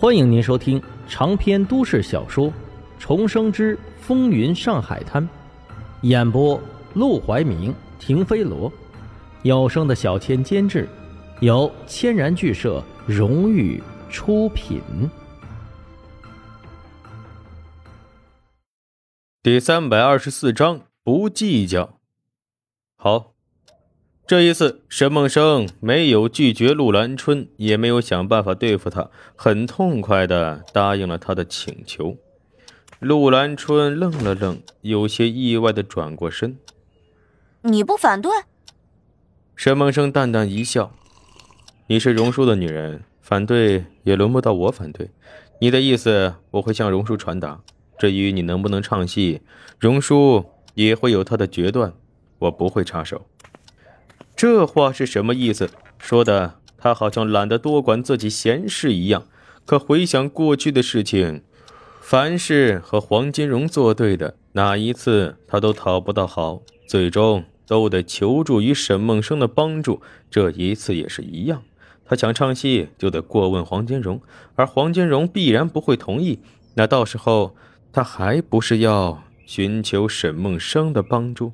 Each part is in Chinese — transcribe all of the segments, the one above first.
欢迎您收听长篇都市小说《重生之风云上海滩》，演播：陆怀明、停飞罗，有声的小千监制，由千然剧社荣誉出品。第三百二十四章，不计较。好。这一次，沈梦生没有拒绝陆兰春，也没有想办法对付他，很痛快的答应了他的请求。陆兰春愣了愣，有些意外的转过身：“你不反对？”沈梦生淡淡一笑：“你是荣叔的女人，反对也轮不到我反对。你的意思，我会向荣叔传达。至于你能不能唱戏，荣叔也会有他的决断，我不会插手。”这话是什么意思？说的他好像懒得多管自己闲事一样。可回想过去的事情，凡是和黄金荣作对的，哪一次他都讨不到好，最终都得求助于沈梦生的帮助。这一次也是一样，他想唱戏就得过问黄金荣，而黄金荣必然不会同意。那到时候他还不是要寻求沈梦生的帮助？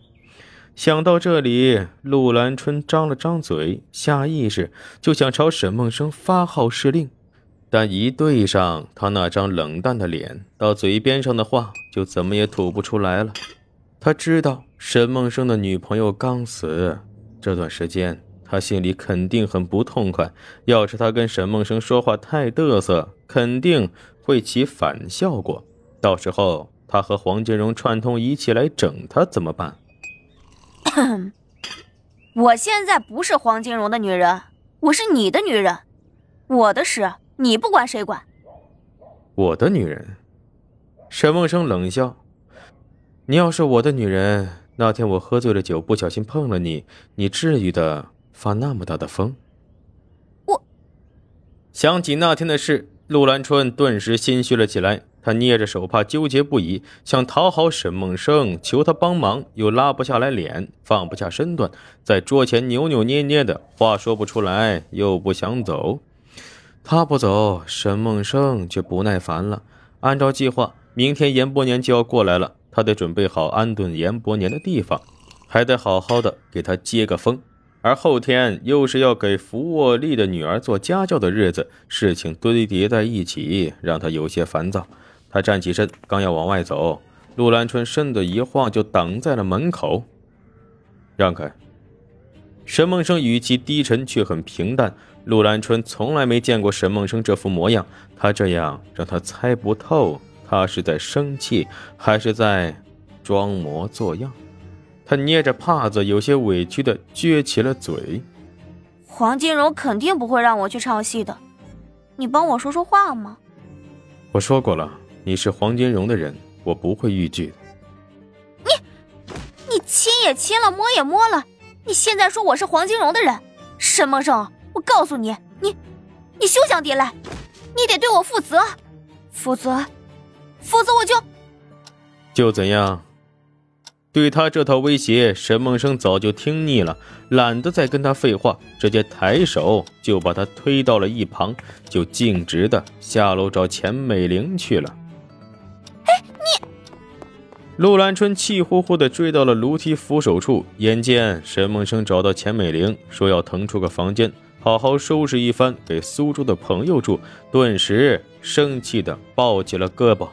想到这里，陆兰春张了张嘴，下意识就想朝沈梦生发号施令，但一对上他那张冷淡的脸，到嘴边上的话就怎么也吐不出来了。他知道沈梦生的女朋友刚死，这段时间他心里肯定很不痛快。要是他跟沈梦生说话太嘚瑟，肯定会起反效果。到时候他和黄金荣串通一气来整他怎么办？我现在不是黄金荣的女人，我是你的女人，我的事你不管谁管？我的女人？沈梦生冷笑：“你要是我的女人，那天我喝醉了酒，不小心碰了你，你至于的发那么大的疯？”我想起那天的事，陆兰春顿时心虚了起来。他捏着手帕，纠结不已，想讨好沈梦生，求他帮忙，又拉不下来脸，放不下身段，在桌前扭扭捏捏的，话说不出来，又不想走。他不走，沈梦生却不耐烦了。按照计划，明天严伯年就要过来了，他得准备好安顿严伯年的地方，还得好好的给他接个风。而后天又是要给福沃利的女儿做家教的日子，事情堆叠在一起，让他有些烦躁。他站起身，刚要往外走，陆兰春身子一晃，就挡在了门口。让开！沈梦生语气低沉，却很平淡。陆兰春从来没见过沈梦生这副模样，他这样让他猜不透，他是在生气，还是在装模作样？他捏着帕子，有些委屈的撅起了嘴。黄金荣肯定不会让我去唱戏的，你帮我说说话吗？我说过了。你是黄金荣的人，我不会逾矩的。你，你亲也亲了，摸也摸了，你现在说我是黄金荣的人，沈梦生，我告诉你，你，你休想抵赖，你得对我负责，否则，否则我就就怎样。对他这套威胁，沈梦生早就听腻了，懒得再跟他废话，直接抬手就把他推到了一旁，就径直的下楼找钱美玲去了。陆兰春气呼呼地追到了楼梯扶手处，眼见沈梦生找到钱美玲，说要腾出个房间，好好收拾一番给苏州的朋友住，顿时生气地抱起了胳膊。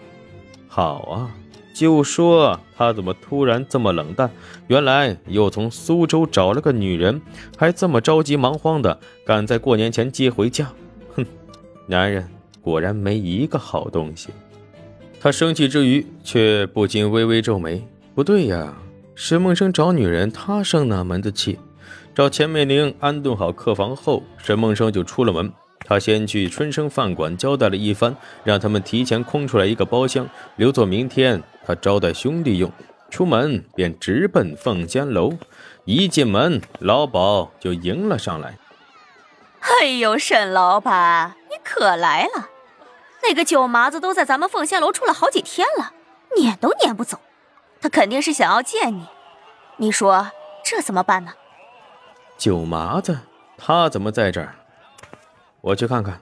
好啊，就说他怎么突然这么冷淡，原来又从苏州找了个女人，还这么着急忙慌的赶在过年前接回家。哼，男人果然没一个好东西。他生气之余，却不禁微微皱眉。不对呀，沈梦生找女人，他生哪门子气？找钱美玲安顿好客房后，沈梦生就出了门。他先去春生饭馆交代了一番，让他们提前空出来一个包厢，留作明天他招待兄弟用。出门便直奔凤仙楼。一进门，老鸨就迎了上来：“哎呦，沈老板，你可来了！”那个九麻子都在咱们凤仙楼住了好几天了，撵都撵不走，他肯定是想要见你。你说这怎么办呢？九麻子，他怎么在这儿？我去看看。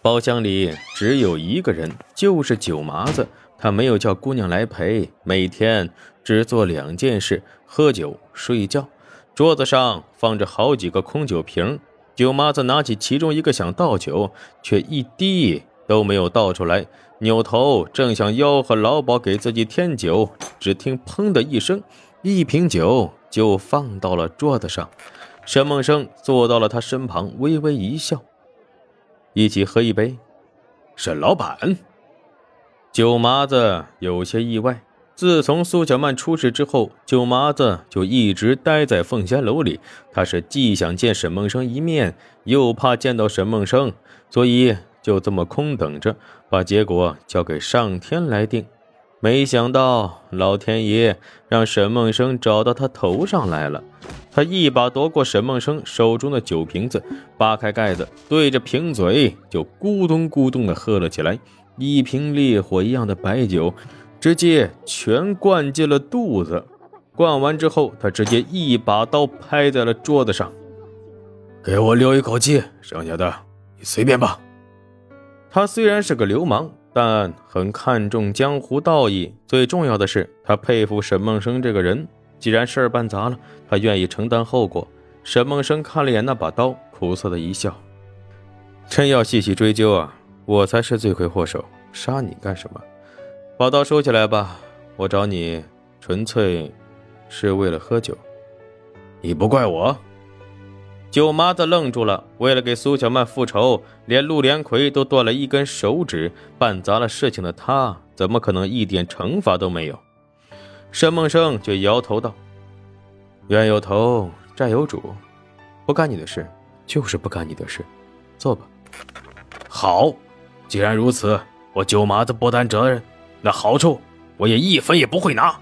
包厢里只有一个人，就是九麻子。他没有叫姑娘来陪，每天只做两件事：喝酒、睡觉。桌子上放着好几个空酒瓶，九麻子拿起其中一个想倒酒，却一滴都没有倒出来。扭头正想吆喝老鸨给自己添酒，只听“砰”的一声，一瓶酒就放到了桌子上。沈梦生坐到了他身旁，微微一笑：“一起喝一杯。”沈老板，九麻子有些意外。自从苏小曼出事之后，九麻子就一直待在凤仙楼里。他是既想见沈梦生一面，又怕见到沈梦生，所以就这么空等着，把结果交给上天来定。没想到老天爷让沈梦生找到他头上来了。他一把夺过沈梦生手中的酒瓶子，扒开盖子，对着瓶嘴就咕咚咕咚地喝了起来。一瓶烈火一样的白酒。直接全灌进了肚子，灌完之后，他直接一把刀拍在了桌子上，给我留一口气，剩下的你随便吧。他虽然是个流氓，但很看重江湖道义，最重要的是他佩服沈梦生这个人。既然事儿办砸了，他愿意承担后果。沈梦生看了眼那把刀，苦涩的一笑：“真要细细追究啊，我才是罪魁祸首，杀你干什么？”把刀收起来吧，我找你纯粹是为了喝酒。你不怪我。九麻子愣住了，为了给苏小曼复仇，连陆连魁都断了一根手指，办砸了事情的他，怎么可能一点惩罚都没有？沈梦生却摇头道：“冤有头，债有主，不干你的事，就是不干你的事。坐吧。”好，既然如此，我九麻子不担责任。那好处我也一分也不会拿。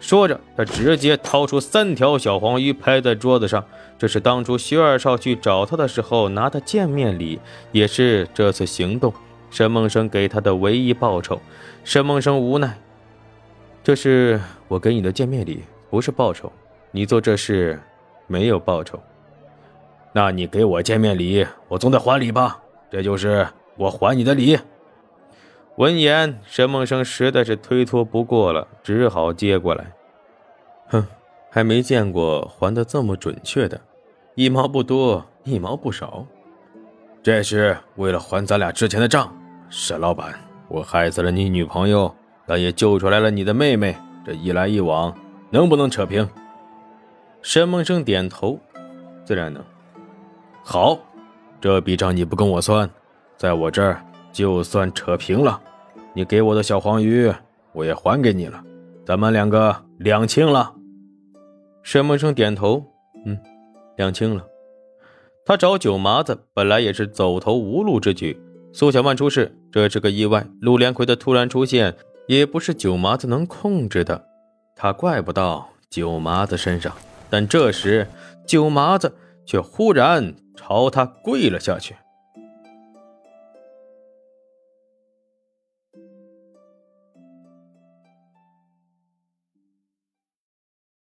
说着，他直接掏出三条小黄鱼，拍在桌子上。这是当初薛二少去找他的时候拿的见面礼，也是这次行动沈梦生给他的唯一报酬。沈梦生无奈：“这是我给你的见面礼，不是报酬。你做这事没有报酬，那你给我见面礼，我总得还礼吧？这就是我还你的礼。”闻言，沈梦生实在是推脱不过了，只好接过来。哼，还没见过还的这么准确的，一毛不多，一毛不少。这是为了还咱俩之前的账，沈老板，我害死了你女朋友，但也救出来了你的妹妹，这一来一往，能不能扯平？沈梦生点头，自然能。好，这笔账你不跟我算，在我这儿就算扯平了。你给我的小黄鱼，我也还给你了，咱们两个两清了。沈梦生点头，嗯，两清了。他找九麻子本来也是走投无路之举，苏小曼出事，这是个意外。陆连魁的突然出现，也不是九麻子能控制的，他怪不到九麻子身上。但这时，九麻子却忽然朝他跪了下去。